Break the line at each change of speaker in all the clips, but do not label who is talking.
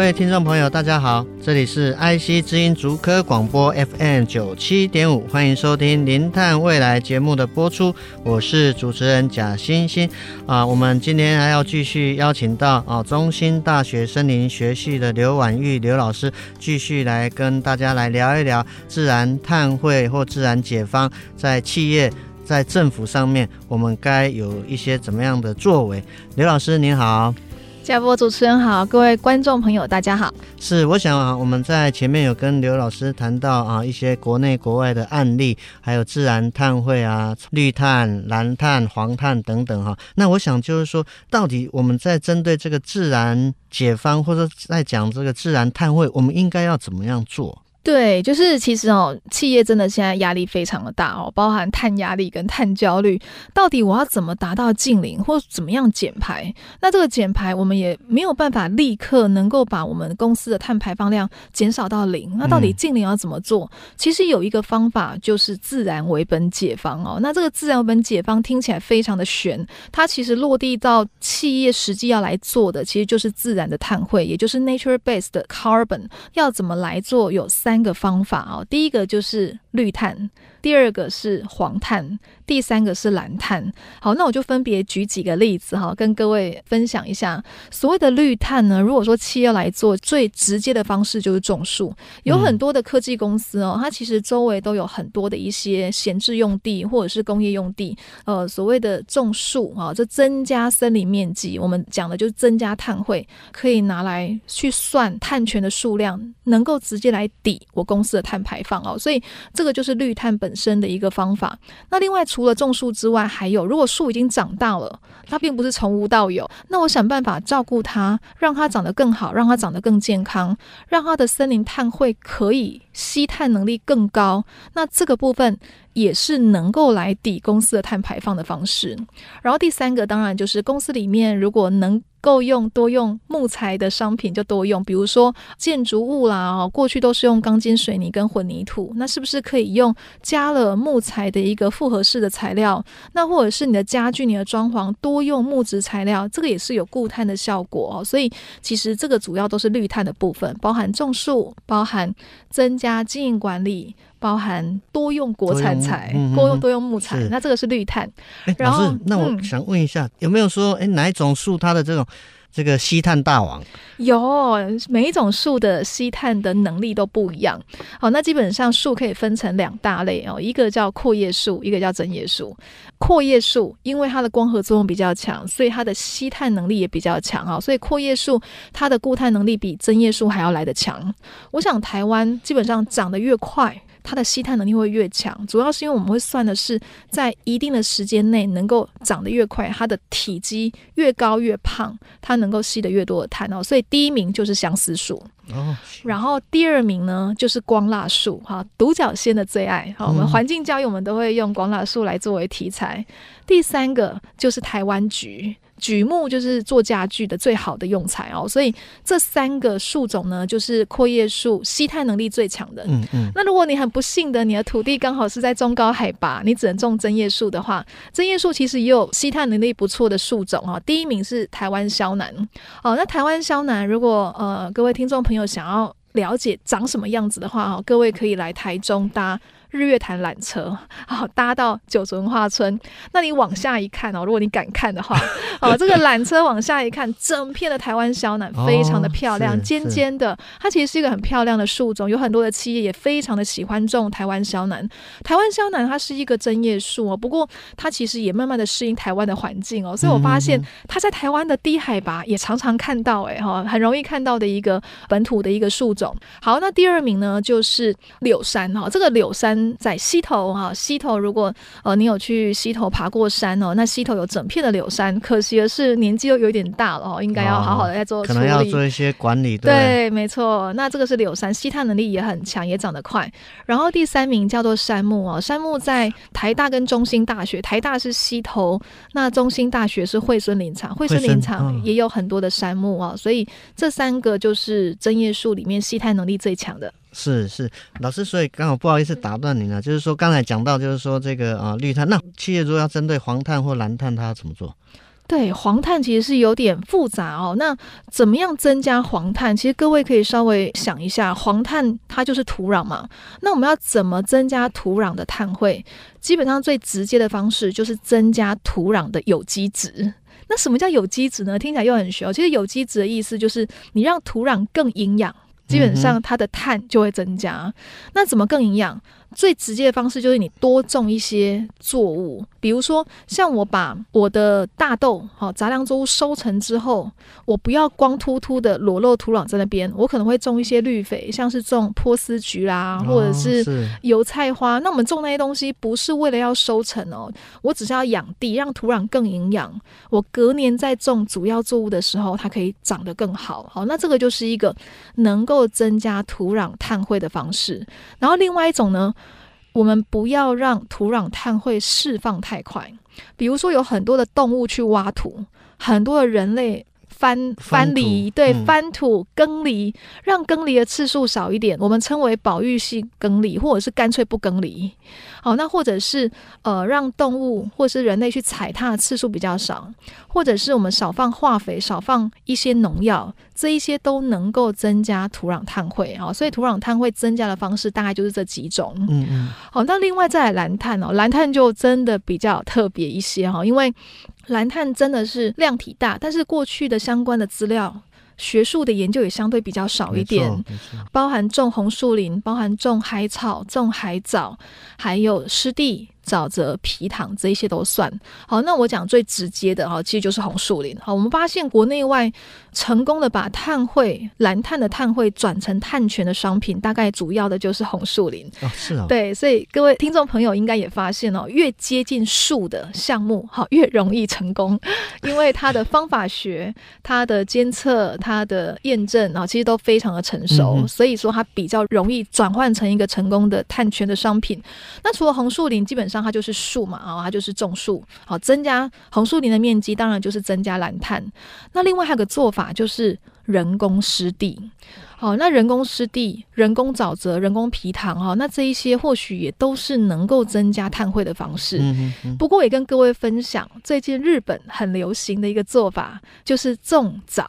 各位听众朋友，大家好，这里是 IC 之音竹科广播 FM 九七点五，欢迎收听《零碳未来》节目的播出，我是主持人贾欣欣啊。我们今天还要继续邀请到啊中兴大学森林学系的刘婉玉刘老师，继续来跟大家来聊一聊自然碳汇或自然解方在企业、在政府上面，我们该有一些怎么样的作为？刘老师您好。
嘉波主持人好，各位观众朋友大家好。
是，我想啊，我们在前面有跟刘老师谈到啊一些国内国外的案例，还有自然碳汇啊、绿碳、蓝碳、黄碳等等哈。那我想就是说，到底我们在针对这个自然解方，或者在讲这个自然碳汇，我们应该要怎么样做？
对，就是其实哦，企业真的现在压力非常的大哦，包含碳压力跟碳焦虑。到底我要怎么达到净零，或怎么样减排？那这个减排，我们也没有办法立刻能够把我们公司的碳排放量减少到零。那到底净零要怎么做？嗯、其实有一个方法，就是自然为本解方哦。那这个自然为本解方听起来非常的悬，它其实落地到企业实际要来做的，其实就是自然的碳汇，也就是 nature-based carbon。要怎么来做？有三。三个方法哦，第一个就是绿碳。第二个是黄碳，第三个是蓝碳。好，那我就分别举几个例子哈，跟各位分享一下。所谓的绿碳呢，如果说企业来做，最直接的方式就是种树。有很多的科技公司哦，它其实周围都有很多的一些闲置用地或者是工业用地。呃，所谓的种树啊，这增加森林面积，我们讲的就是增加碳汇，可以拿来去算碳权的数量，能够直接来抵我公司的碳排放哦。所以这个就是绿碳本本身的一个方法。那另外除了种树之外，还有如果树已经长大了，它并不是从无到有，那我想办法照顾它，让它长得更好，让它长得更健康，让它的森林碳汇可以吸碳能力更高。那这个部分也是能够来抵公司的碳排放的方式。然后第三个当然就是公司里面如果能。够用多用木材的商品就多用，比如说建筑物啦，哦，过去都是用钢筋水泥跟混凝土，那是不是可以用加了木材的一个复合式的材料？那或者是你的家具、你的装潢多用木质材料，这个也是有固碳的效果哦。所以其实这个主要都是绿碳的部分，包含种树，包含增加经营管理。包含多用国产材，多用、嗯、多用木材，那这个是绿碳。
欸、然后，那我想问一下，嗯、有没有说，哎、欸，哪一种树它的这种这个吸碳大王？
有，每一种树的吸碳的能力都不一样。好，那基本上树可以分成两大类哦，一个叫阔叶树，一个叫针叶树。阔叶树因为它的光合作用比较强，所以它的吸碳能力也比较强啊。所以阔叶树它的固碳能力比针叶树还要来得强。我想台湾基本上长得越快。它的吸碳能力会越强，主要是因为我们会算的是在一定的时间内能够长得越快，它的体积越高越胖，它能够吸得越多的碳哦。所以第一名就是相思树哦，然后第二名呢就是光蜡树哈，独角仙的最爱。好，我们环境教育我们都会用光蜡树来作为题材。第三个就是台湾橘。櫸木就是做家具的最好的用材哦，所以这三个树种呢，就是阔叶树吸碳能力最强的。嗯嗯。那如果你很不幸的，你的土地刚好是在中高海拔，你只能种针叶树的话，针叶树其实也有吸碳能力不错的树种哈。第一名是台湾萧楠哦。那台湾萧楠，如果呃各位听众朋友想要了解长什么样子的话哦，各位可以来台中搭。日月潭缆车，好，搭到九族文化村。那你往下一看哦，如果你敢看的话，哦，这个缆车往下一看，整片的台湾小楠非常的漂亮，哦、尖尖的，它其实是一个很漂亮的树种，有很多的企业也非常的喜欢种台湾小楠。台湾小楠它是一个针叶树哦，不过它其实也慢慢的适应台湾的环境哦，所以我发现它在台湾的低海拔也常常看到，哎哈，很容易看到的一个本土的一个树种。好，那第二名呢就是柳杉哈，这个柳杉。跟在溪头哈，溪头如果呃你有去溪头爬过山哦，那溪头有整片的柳杉，可惜的是年纪又有点大了哦，应该要好好的在做
可能要做一些管理。对，
对，没错。那这个是柳杉，吸碳能力也很强，也长得快。然后第三名叫做杉木哦，杉木在台大跟中心大学，台大是溪头，那中心大学是惠森林场，惠森林场也有很多的杉木哦，所以这三个就是针叶树里面吸碳能力最强的。
是是，老师，所以刚好不好意思打断您了，就是说刚才讲到，就是说这个啊绿碳，那企业如果要针对黄碳或蓝碳，它要怎么做？
对，黄碳其实是有点复杂哦。那怎么样增加黄碳？其实各位可以稍微想一下，黄碳它就是土壤嘛。那我们要怎么增加土壤的碳汇？基本上最直接的方式就是增加土壤的有机质。那什么叫有机质呢？听起来又很玄。其实有机质的意思就是你让土壤更营养。基本上它的碳就会增加，嗯、那怎么更营养？最直接的方式就是你多种一些作物，比如说像我把我的大豆好杂粮作物收成之后，我不要光秃秃的裸露土壤在那边，我可能会种一些绿肥，像是种波斯菊啦，或者是油菜花。哦、那我们种那些东西不是为了要收成哦，我只是要养地，让土壤更营养。我隔年再种主要作物的时候，它可以长得更好。好，那这个就是一个能够增加土壤碳汇的方式。然后另外一种呢？我们不要让土壤碳汇释放太快，比如说有很多的动物去挖土，很多的人类。翻翻犁，对，翻土耕犁，让耕犁的次数少一点，我们称为保育性耕犁，或者是干脆不耕犁。好，那或者是呃，让动物或是人类去踩踏的次数比较少，或者是我们少放化肥，少放一些农药，这一些都能够增加土壤碳汇啊。所以土壤碳汇增加的方式大概就是这几种。嗯嗯。好，那另外再来蓝碳哦，蓝碳就真的比较特别一些哈，因为。蓝碳真的是量体大，但是过去的相关的资料、学术的研究也相对比较少一点，包含种红树林、包含种海草、种海藻，还有湿地。沼泽、皮塘这一些都算好。那我讲最直接的哈，其实就是红树林。好，我们发现国内外成功的把碳汇、蓝碳的碳汇转成碳权的商品，大概主要的就是红树林。
哦，是啊。
对，所以各位听众朋友应该也发现哦，越接近树的项目，好，越容易成功，因为它的方法学、它的监测、它的验证啊，其实都非常的成熟，嗯、所以说它比较容易转换成一个成功的碳权的商品。那除了红树林，基本上它就是树嘛，啊，它就是种树，好，增加红树林的面积，当然就是增加蓝碳。那另外还有个做法就是人工湿地，好，那人工湿地、人工沼泽、人工皮塘，哈，那这一些或许也都是能够增加碳汇的方式。不过也跟各位分享，最近日本很流行的一个做法就是种藻。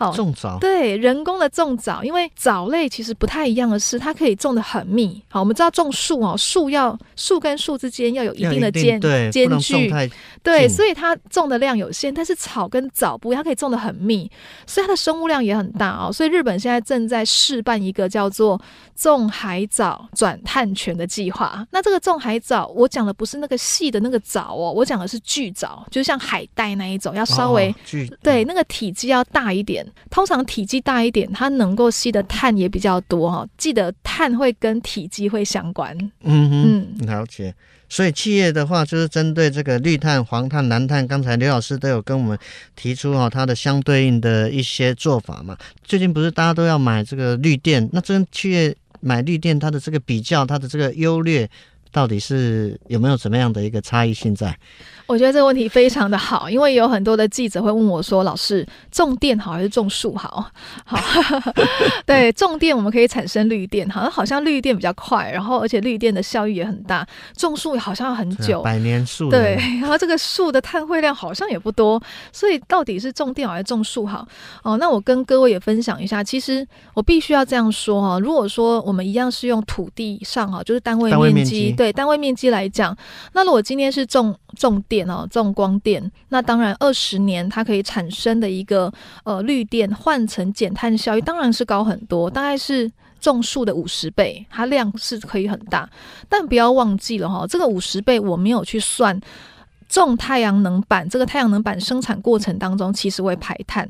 哦，
种藻
对，人工的种藻，因为藻类其实不太一样的是，它可以种的很密。好，我们知道种树哦，树要树跟树之间要有一定的间间距，对，所以它种的量有限。但是草跟藻不一样，它可以种的很密，所以它的生物量也很大哦。所以日本现在正在试办一个叫做种海藻转碳权的计划。那这个种海藻，我讲的不是那个细的那个藻哦，我讲的是巨藻，就像海带那一种，要稍微、哦、对那个体积要大一点。通常体积大一点，它能够吸的碳也比较多哈。记得碳会跟体积会相关。
嗯哼嗯，了解。所以企业的话，就是针对这个绿碳、黄碳、蓝碳，刚才刘老师都有跟我们提出哈，它的相对应的一些做法嘛。最近不是大家都要买这个绿电，那这跟企业买绿电，它的这个比较，它的这个优劣，到底是有没有怎么样的一个差异性在？
我觉得这个问题非常的好，因为有很多的记者会问我说：“老师，种电好还是种树好？” 好，对，种电我们可以产生绿电，好像好像绿电比较快，然后而且绿电的效益也很大。种树好像要很久，
百年树。
对，然后这个树的碳汇量好像也不多，所以到底是种电好还是种树好？哦，那我跟各位也分享一下，其实我必须要这样说哈，如果说我们一样是用土地上哈，就是单位面积对单位面积来讲，那如果今天是种重电。哦，重光电，那当然二十年它可以产生的一个呃绿电换成减碳效益，当然是高很多，大概是种树的五十倍，它量是可以很大。但不要忘记了哈，这个五十倍我没有去算种太阳能板，这个太阳能板生产过程当中其实会排碳。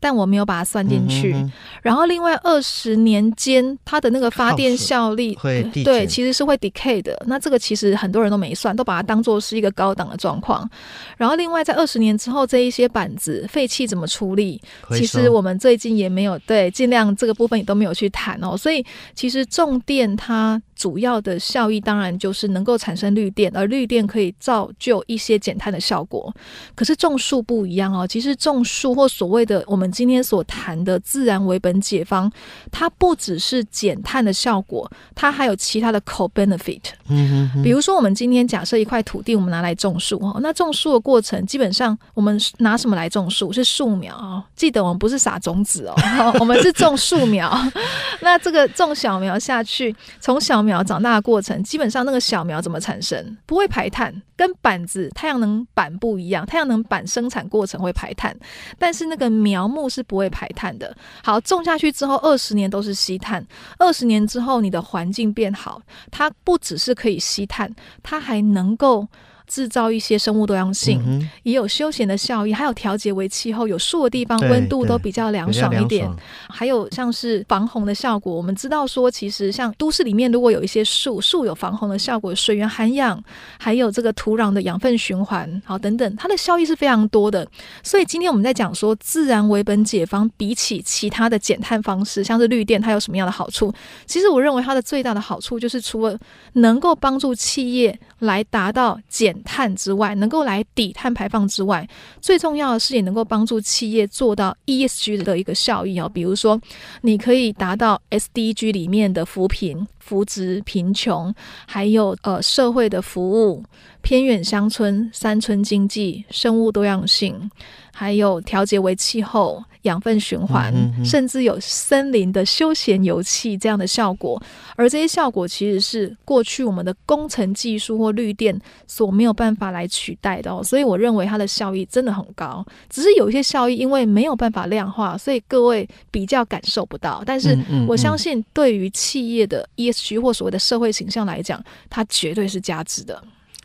但我没有把它算进去。
嗯、
然后另外二十年间，它的那个发电效率
会
对，其实是会 decay 的。那这个其实很多人都没算，都把它当做是一个高档的状况。然后另外在二十年之后，这一些板子废弃怎么处理？其实我们最近也没有对，尽量这个部分也都没有去谈哦。所以其实重电它主要的效益当然就是能够产生绿电，而绿电可以造就一些减碳的效果。可是种树不一样哦，其实种树或所谓的我们今天所谈的自然为本解方，它不只是减碳的效果，它还有其他的 co-benefit。
嗯嗯。
比如说，我们今天假设一块土地，我们拿来种树哦，那种树的过程基本上我们拿什么来种树？是树苗哦。记得我们不是撒种子哦，我们是种树苗。那这个种小苗下去，从小苗长大的过程，基本上那个小苗怎么产生？不会排碳，跟板子、太阳能板不一样。太阳能板生产过程会排碳，但是那个苗木是不会排碳的。好，种下去之后，二十年都是吸碳。二十年之后，你的环境变好，它不只是可以吸碳，它还能够。制造一些生物多样性，嗯、也有休闲的效益，还有调节为气候，有树的地方温度都比较凉爽一点。还有像是防洪的效果，我们知道说，其实像都市里面如果有一些树，树有防洪的效果，水源涵养，还有这个土壤的养分循环，好等等，它的效益是非常多的。所以今天我们在讲说，自然为本解方比起其他的减碳方式，像是绿电，它有什么样的好处？其实我认为它的最大的好处就是，除了能够帮助企业来达到减碳之外，能够来抵碳排放之外，最重要的是也能够帮助企业做到 ESG 的一个效益哦。比如说，你可以达到 SDG 里面的扶贫、扶植贫穷，还有呃社会的服务、偏远乡村、山村经济、生物多样性，还有调节为气候。养分循环，甚至有森林的休闲游憩这样的效果，而这些效果其实是过去我们的工程技术或绿电所没有办法来取代的哦。所以我认为它的效益真的很高，只是有一些效益因为没有办法量化，所以各位比较感受不到。但是我相信，对于企业的 ESG 或所谓的社会形象来讲，它绝对是价值的。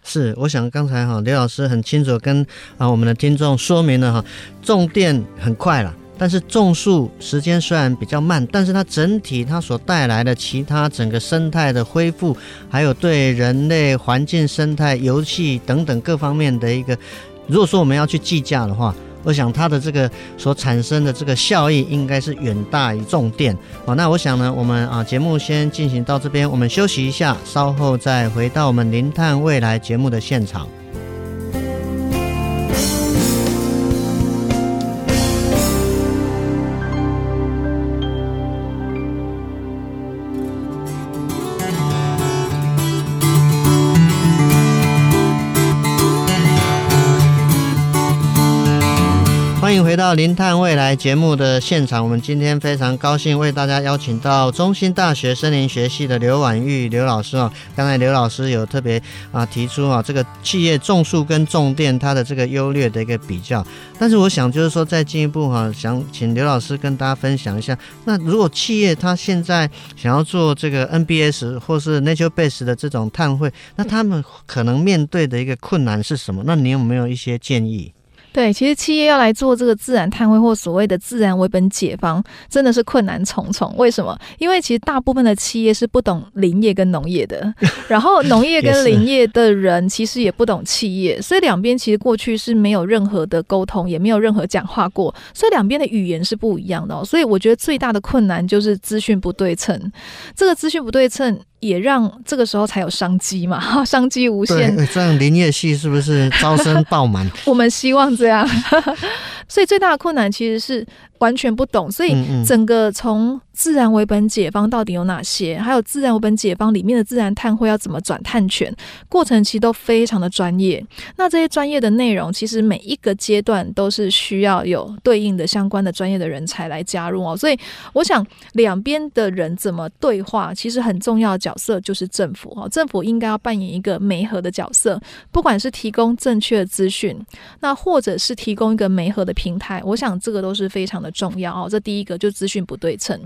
是，我想刚才哈刘老师很清楚跟啊我们的听众说明了哈，种电很快了。但是种树时间虽然比较慢，但是它整体它所带来的其他整个生态的恢复，还有对人类环境生态、油气等等各方面的一个，如果说我们要去计价的话，我想它的这个所产生的这个效益应该是远大于重电。好，那我想呢，我们啊节目先进行到这边，我们休息一下，稍后再回到我们零碳未来节目的现场。到《零碳未来》节目的现场。我们今天非常高兴为大家邀请到中兴大学森林学系的刘婉玉刘老师啊。刚才刘老师有特别啊提出啊，这个企业种树跟种电它的这个优劣的一个比较。但是我想就是说，再进一步哈，想请刘老师跟大家分享一下。那如果企业它现在想要做这个 NBS 或是 Nature Base 的这种碳汇，那他们可能面对的一个困难是什么？那你有没有一些建议？
对，其实企业要来做这个自然碳汇或所谓的自然为本解方，真的是困难重重。为什么？因为其实大部分的企业是不懂林业跟农业的，然后农业跟林业的人其实也不懂企业，所以两边其实过去是没有任何的沟通，也没有任何讲话过，所以两边的语言是不一样的哦。所以我觉得最大的困难就是资讯不对称，这个资讯不对称。也让这个时候才有商机嘛，商机无限。
这样林业系是不是招生爆满？
我们希望这样。所以最大的困难其实是完全不懂，所以整个从自然为本解方到底有哪些，还有自然为本解方里面的自然碳汇要怎么转碳权，过程其实都非常的专业。那这些专业的内容，其实每一个阶段都是需要有对应的相关的专业的人才来加入哦。所以我想两边的人怎么对话，其实很重要的角色就是政府哦。政府应该要扮演一个媒合的角色，不管是提供正确的资讯，那或者是提供一个媒合的平台，我想这个都是非常的。重要哦。这第一个就资讯不对称，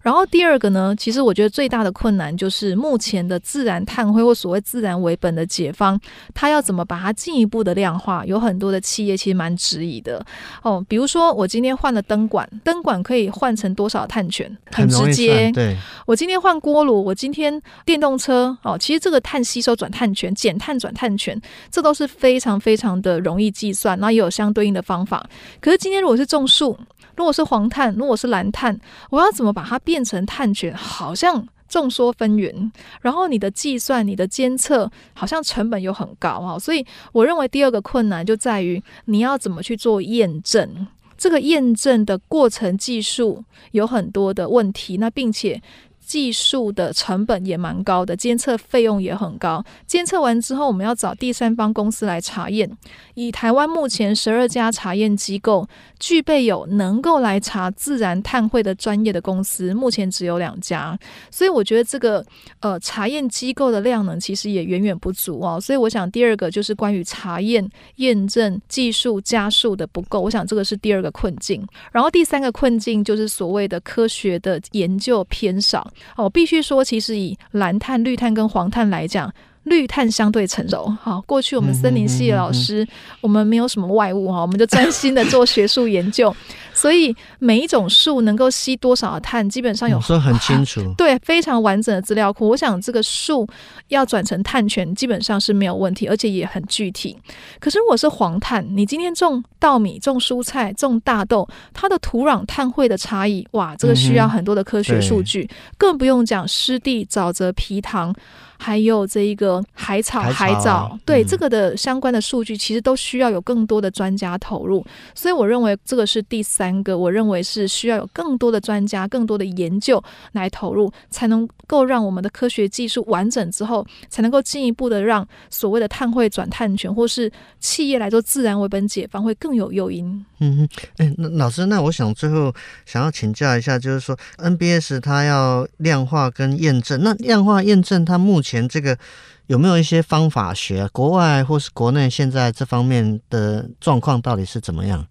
然后第二个呢，其实我觉得最大的困难就是目前的自然碳汇或所谓自然为本的解方，它要怎么把它进一步的量化？有很多的企业其实蛮质疑的哦。比如说我今天换了灯管，灯管可以换成多少碳权？很直接。
对，
我今天换锅炉，我今天电动车哦，其实这个碳吸收转碳权、减碳转碳权，这都是非常非常的容易计算，那也有相对应的方法。可是今天如果是种树，如果是黄碳，如果是蓝碳，我要怎么把它变成碳权？好像众说纷纭。然后你的计算、你的监测，好像成本又很高啊。所以我认为第二个困难就在于你要怎么去做验证。这个验证的过程技术有很多的问题，那并且。技术的成本也蛮高的，监测费用也很高。监测完之后，我们要找第三方公司来查验。以台湾目前十二家查验机构，具备有能够来查自然碳汇的专业的公司，目前只有两家。所以我觉得这个呃查验机构的量能其实也远远不足哦。所以我想第二个就是关于查验验证技术加速的不够，我想这个是第二个困境。然后第三个困境就是所谓的科学的研究偏少。我必须说，其实以蓝碳、绿碳跟黄碳来讲。绿碳相对成熟，好，过去我们森林系的老师，嗯嗯嗯、我们没有什么外物哈，我们就专心的做学术研究，所以每一种树能够吸多少的碳，基本上有
说很清楚，
对，非常完整的资料库。我想这个树要转成碳权，基本上是没有问题，而且也很具体。可是如果是黄碳，你今天种稻米、种蔬菜、种大豆，它的土壤碳汇的差异，哇，这个需要很多的科学数据，嗯、更不用讲湿地、沼泽、皮塘。还有这一个海草、海藻，嗯、对这个的相关的数据，其实都需要有更多的专家投入。所以我认为这个是第三个，我认为是需要有更多的专家、更多的研究来投入，才能够让我们的科学技术完整之后，才能够进一步的让所谓的碳汇转碳权，或是企业来做自然为本解放，会更有诱因。
嗯哼，哎，那老师，那我想最后想要请教一下，就是说 NBS 它要量化跟验证，那量化验证它目前这个有没有一些方法学？国外或是国内现在这方面的状况到底是怎么样？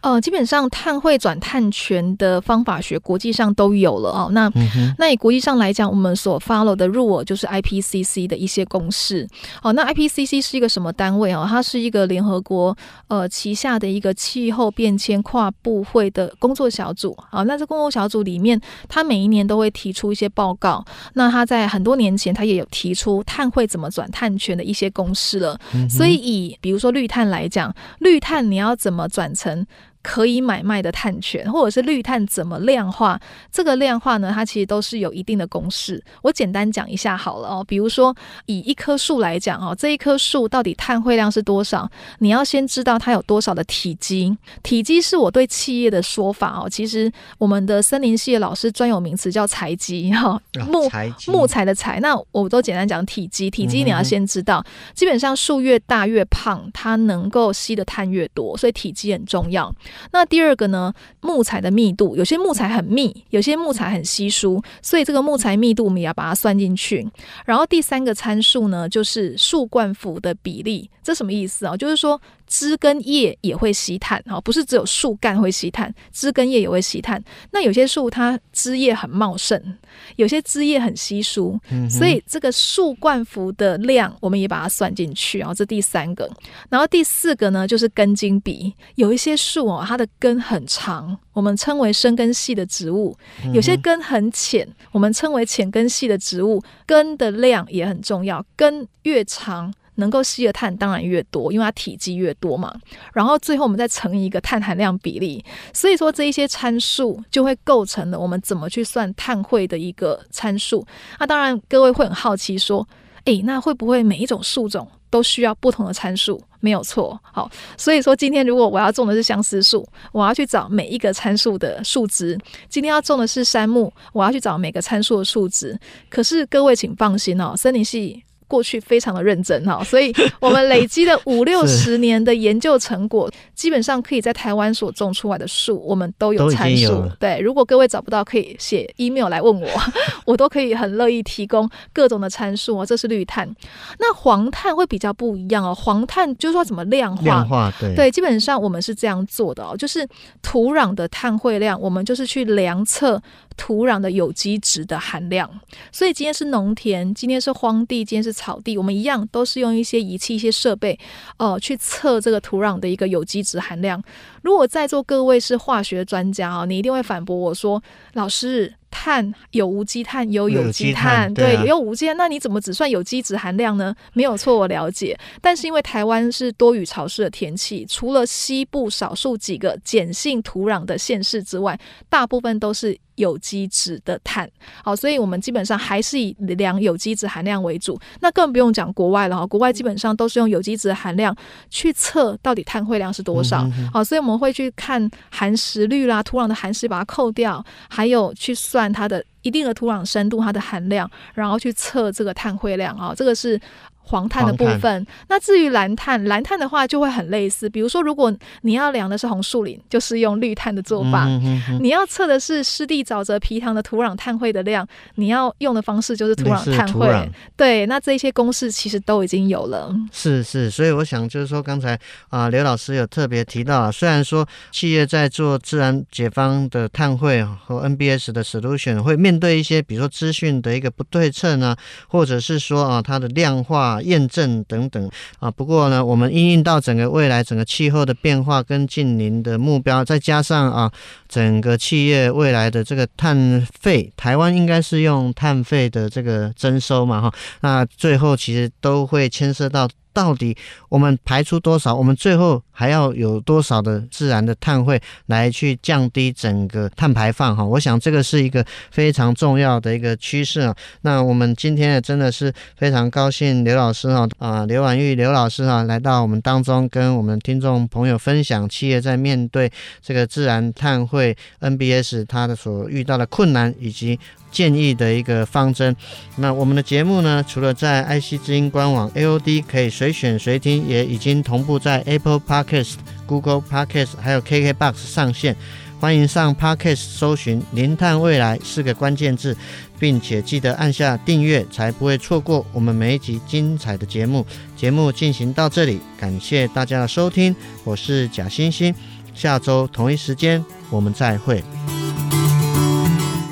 呃，基本上碳汇转碳权的方法学国际上都有了哦。那、嗯、那以国际上来讲，我们所 follow 的 rule 就是 IPCC 的一些公式。哦，那 IPCC 是一个什么单位哦？它是一个联合国呃旗下的一个气候变迁跨部会的工作小组。好，那这工作小组里面，它每一年都会提出一些报告。那它在很多年前，它也有提出碳汇怎么转碳权的一些公式了。嗯、所以以比如说绿碳来讲，绿碳你要怎么转成？可以买卖的碳权，或者是绿碳怎么量化？这个量化呢，它其实都是有一定的公式。我简单讲一下好了哦。比如说，以一棵树来讲哦，这一棵树到底碳汇量是多少？你要先知道它有多少的体积。体积是我对企业的说法哦。其实我们的森林系的老师专有名词叫材积哈，木木材的材。那我都简单讲体积。体积你要先知道，基本上树越大越胖，它能够吸的碳越多，所以体积很重要。那第二个呢，木材的密度，有些木材很密，有些木材很稀疏，所以这个木材密度我们也要把它算进去。然后第三个参数呢，就是树冠幅的比例，这什么意思啊？就是说。枝跟叶也会吸碳，哈，不是只有树干会吸碳，枝跟叶也会吸碳。那有些树它枝叶很茂盛，有些枝叶很稀疏，嗯、所以这个树冠幅的量我们也把它算进去，然后这第三个。然后第四个呢，就是根茎比，有一些树哦，它的根很长，我们称为深根系的植物；有些根很浅，我们称为浅根系的植物。根的量也很重要，根越长。能够吸的碳当然越多，因为它体积越多嘛。然后最后我们再乘以一个碳含量比例，所以说这一些参数就会构成了我们怎么去算碳汇的一个参数。那当然各位会很好奇说，诶，那会不会每一种树种都需要不同的参数？没有错。好，所以说今天如果我要种的是相思树，我要去找每一个参数的数值；今天要种的是杉木，我要去找每个参数的数值。可是各位请放心哦，森林系。过去非常的认真哈，所以我们累积了五六十年的研究成果，基本上可以在台湾所种出来的树，我们都有参数。对，如果各位找不到，可以写 email 来问我，我都可以很乐意提供各种的参数哦。这是绿碳，那黄碳会比较不一样哦。黄碳就是说怎么量化？
量化对
对，基本上我们是这样做的哦，就是土壤的碳汇量，我们就是去量测。土壤的有机质的含量，所以今天是农田，今天是荒地，今天是草地，我们一样都是用一些仪器、一些设备，哦，去测这个土壤的一个有机质含量。如果在座各位是化学专家啊，你一定会反驳我说，老师。碳有无机碳，有有机碳，对，也有无机碳。那你怎么只算有机质含量呢？没有错，我了解。但是因为台湾是多雨潮湿的天气，除了西部少数几个碱性土壤的县市之外，大部分都是有机质的碳。好，所以我们基本上还是以量有机质含量为主。那更不用讲国外了哈，国外基本上都是用有机质含量去测到底碳汇量是多少。好，所以我们会去看含石率啦，土壤的含石把它扣掉，还有去算。算它的一定的土壤深度，它的含量，然后去测这个碳汇量啊，这个是。黄碳的部分，那至于蓝碳，蓝碳的话就会很类似。比如说，如果你要量的是红树林，就是用绿碳的做法；嗯、哼哼你要测的是湿地沼泽皮塘的土壤碳汇的量，你要用的方式就是土壤碳汇。对，那这些公式其实都已经有了。
是是，所以我想就是说，刚才啊刘老师有特别提到啊，虽然说企业在做自然解方的碳汇和 NBS 的 solution 会面对一些，比如说资讯的一个不对称啊，或者是说啊它的量化。验证等等啊，不过呢，我们应用到整个未来整个气候的变化跟近邻的目标，再加上啊，整个企业未来的这个碳费，台湾应该是用碳费的这个征收嘛哈，那最后其实都会牵涉到。到底我们排出多少？我们最后还要有多少的自然的碳汇来去降低整个碳排放？哈，我想这个是一个非常重要的一个趋势啊。那我们今天也真的是非常高兴，刘老师哈啊，刘婉玉刘老师哈来到我们当中，跟我们听众朋友分享企业在面对这个自然碳汇 NBS 它的所遇到的困难以及。建议的一个方针。那我们的节目呢，除了在爱惜之音官网 AOD 可以随选随听，也已经同步在 Apple Podcast、Google Podcast 还有 KKBox 上线。欢迎上 Podcast 搜寻“零碳未来”四个关键字，并且记得按下订阅，才不会错过我们每一集精彩的节目。节目进行到这里，感谢大家的收听，我是贾欣欣。下周同一时间我们再会。